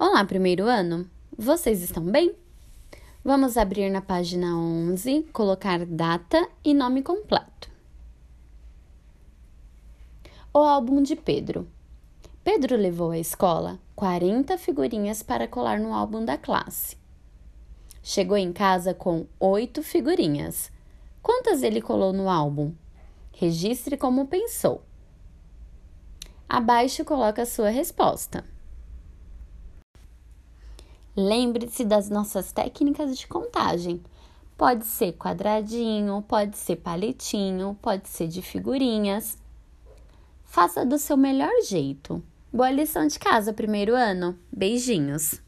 Olá, primeiro ano! Vocês estão bem? Vamos abrir na página 11, colocar data e nome completo. O álbum de Pedro. Pedro levou à escola 40 figurinhas para colar no álbum da classe. Chegou em casa com oito figurinhas. Quantas ele colou no álbum? Registre como pensou. Abaixo coloca a sua resposta. Lembre-se das nossas técnicas de contagem. Pode ser quadradinho, pode ser palitinho, pode ser de figurinhas. Faça do seu melhor jeito. Boa lição de casa, primeiro ano. Beijinhos!